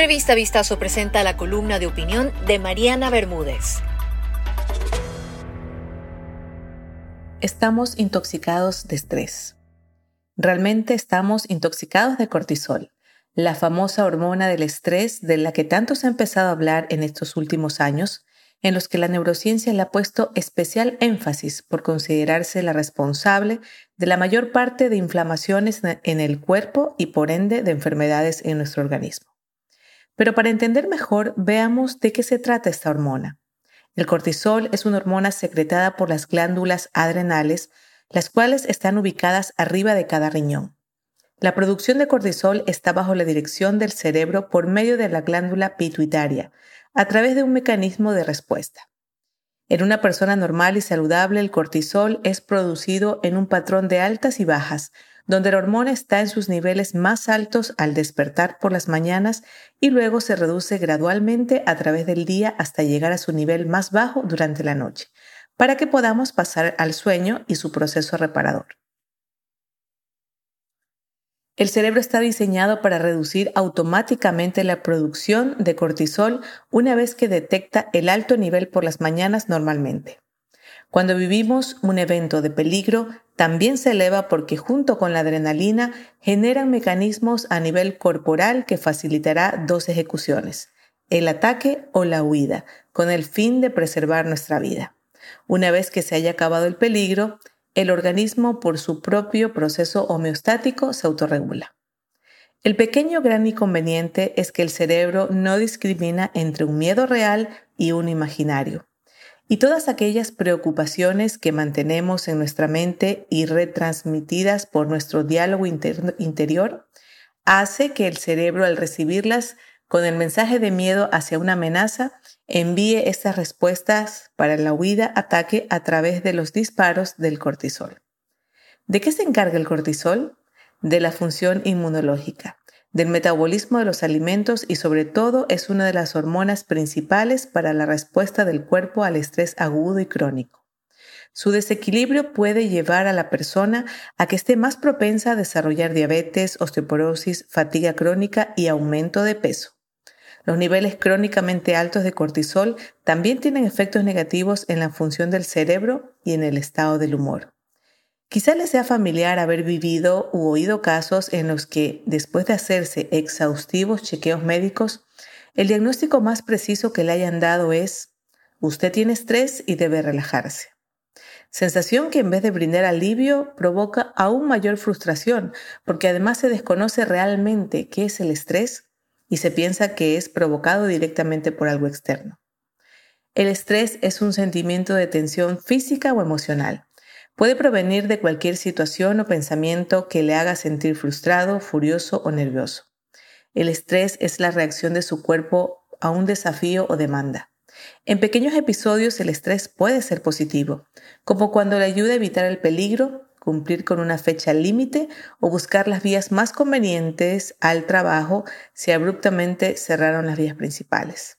Revista Vistazo presenta la columna de opinión de Mariana Bermúdez. Estamos intoxicados de estrés. Realmente estamos intoxicados de cortisol, la famosa hormona del estrés de la que tanto se ha empezado a hablar en estos últimos años, en los que la neurociencia le ha puesto especial énfasis por considerarse la responsable de la mayor parte de inflamaciones en el cuerpo y por ende de enfermedades en nuestro organismo. Pero para entender mejor, veamos de qué se trata esta hormona. El cortisol es una hormona secretada por las glándulas adrenales, las cuales están ubicadas arriba de cada riñón. La producción de cortisol está bajo la dirección del cerebro por medio de la glándula pituitaria, a través de un mecanismo de respuesta. En una persona normal y saludable, el cortisol es producido en un patrón de altas y bajas, donde la hormona está en sus niveles más altos al despertar por las mañanas y luego se reduce gradualmente a través del día hasta llegar a su nivel más bajo durante la noche, para que podamos pasar al sueño y su proceso reparador. El cerebro está diseñado para reducir automáticamente la producción de cortisol una vez que detecta el alto nivel por las mañanas normalmente. Cuando vivimos un evento de peligro, también se eleva porque junto con la adrenalina generan mecanismos a nivel corporal que facilitará dos ejecuciones, el ataque o la huida, con el fin de preservar nuestra vida. Una vez que se haya acabado el peligro, el organismo por su propio proceso homeostático se autorregula. El pequeño gran inconveniente es que el cerebro no discrimina entre un miedo real y un imaginario. Y todas aquellas preocupaciones que mantenemos en nuestra mente y retransmitidas por nuestro diálogo interior hace que el cerebro al recibirlas con el mensaje de miedo hacia una amenaza, envíe estas respuestas para la huida-ataque a través de los disparos del cortisol. ¿De qué se encarga el cortisol? De la función inmunológica, del metabolismo de los alimentos y sobre todo es una de las hormonas principales para la respuesta del cuerpo al estrés agudo y crónico. Su desequilibrio puede llevar a la persona a que esté más propensa a desarrollar diabetes, osteoporosis, fatiga crónica y aumento de peso. Los niveles crónicamente altos de cortisol también tienen efectos negativos en la función del cerebro y en el estado del humor. Quizá les sea familiar haber vivido u oído casos en los que, después de hacerse exhaustivos chequeos médicos, el diagnóstico más preciso que le hayan dado es, usted tiene estrés y debe relajarse. Sensación que en vez de brindar alivio provoca aún mayor frustración, porque además se desconoce realmente qué es el estrés y se piensa que es provocado directamente por algo externo. El estrés es un sentimiento de tensión física o emocional. Puede provenir de cualquier situación o pensamiento que le haga sentir frustrado, furioso o nervioso. El estrés es la reacción de su cuerpo a un desafío o demanda. En pequeños episodios el estrés puede ser positivo, como cuando le ayuda a evitar el peligro cumplir con una fecha límite o buscar las vías más convenientes al trabajo si abruptamente cerraron las vías principales.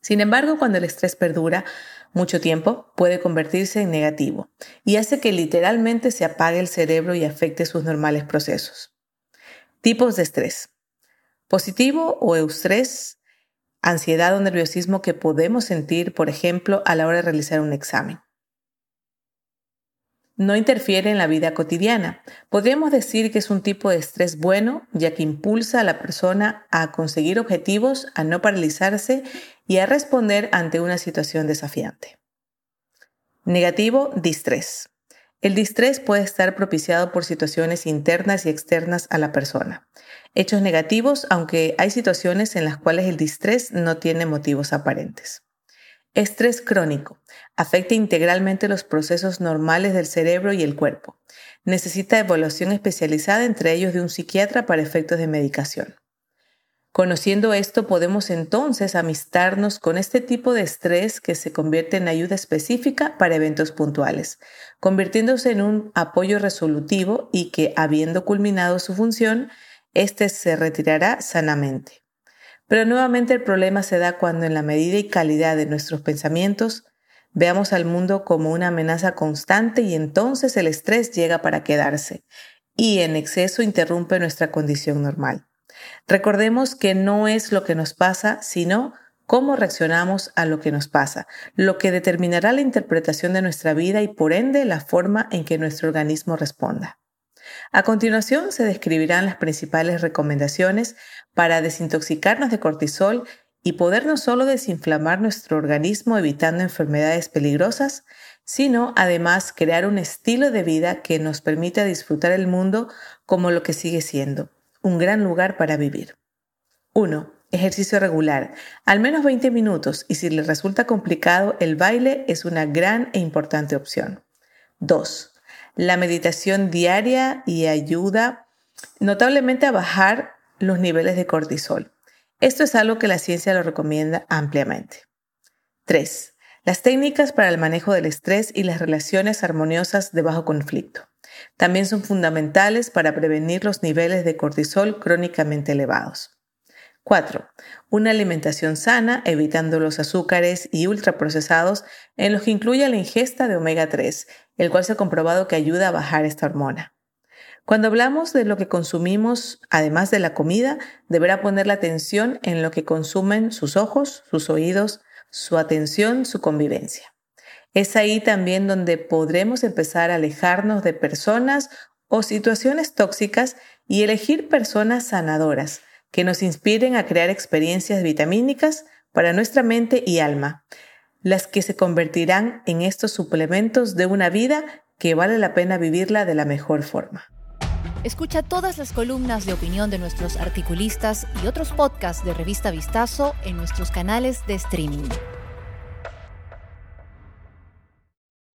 Sin embargo, cuando el estrés perdura mucho tiempo, puede convertirse en negativo y hace que literalmente se apague el cerebro y afecte sus normales procesos. Tipos de estrés. Positivo o eustrés, ansiedad o nerviosismo que podemos sentir, por ejemplo, a la hora de realizar un examen no interfiere en la vida cotidiana. Podríamos decir que es un tipo de estrés bueno, ya que impulsa a la persona a conseguir objetivos, a no paralizarse y a responder ante una situación desafiante. Negativo, distrés. El distrés puede estar propiciado por situaciones internas y externas a la persona. Hechos negativos, aunque hay situaciones en las cuales el distrés no tiene motivos aparentes. Estrés crónico. Afecta integralmente los procesos normales del cerebro y el cuerpo. Necesita evaluación especializada, entre ellos de un psiquiatra para efectos de medicación. Conociendo esto, podemos entonces amistarnos con este tipo de estrés que se convierte en ayuda específica para eventos puntuales, convirtiéndose en un apoyo resolutivo y que, habiendo culminado su función, éste se retirará sanamente. Pero nuevamente el problema se da cuando en la medida y calidad de nuestros pensamientos veamos al mundo como una amenaza constante y entonces el estrés llega para quedarse y en exceso interrumpe nuestra condición normal. Recordemos que no es lo que nos pasa, sino cómo reaccionamos a lo que nos pasa, lo que determinará la interpretación de nuestra vida y por ende la forma en que nuestro organismo responda. A continuación se describirán las principales recomendaciones para desintoxicarnos de cortisol y poder no solo desinflamar nuestro organismo evitando enfermedades peligrosas, sino además crear un estilo de vida que nos permita disfrutar el mundo como lo que sigue siendo, un gran lugar para vivir. 1. Ejercicio regular, al menos 20 minutos y si le resulta complicado, el baile es una gran e importante opción. 2. La meditación diaria y ayuda notablemente a bajar los niveles de cortisol. Esto es algo que la ciencia lo recomienda ampliamente. 3. Las técnicas para el manejo del estrés y las relaciones armoniosas de bajo conflicto. También son fundamentales para prevenir los niveles de cortisol crónicamente elevados. 4. Una alimentación sana, evitando los azúcares y ultraprocesados, en los que incluye la ingesta de omega 3, el cual se ha comprobado que ayuda a bajar esta hormona. Cuando hablamos de lo que consumimos, además de la comida, deberá poner la atención en lo que consumen sus ojos, sus oídos, su atención, su convivencia. Es ahí también donde podremos empezar a alejarnos de personas o situaciones tóxicas y elegir personas sanadoras, que nos inspiren a crear experiencias vitamínicas para nuestra mente y alma, las que se convertirán en estos suplementos de una vida que vale la pena vivirla de la mejor forma. Escucha todas las columnas de opinión de nuestros articulistas y otros podcasts de Revista Vistazo en nuestros canales de streaming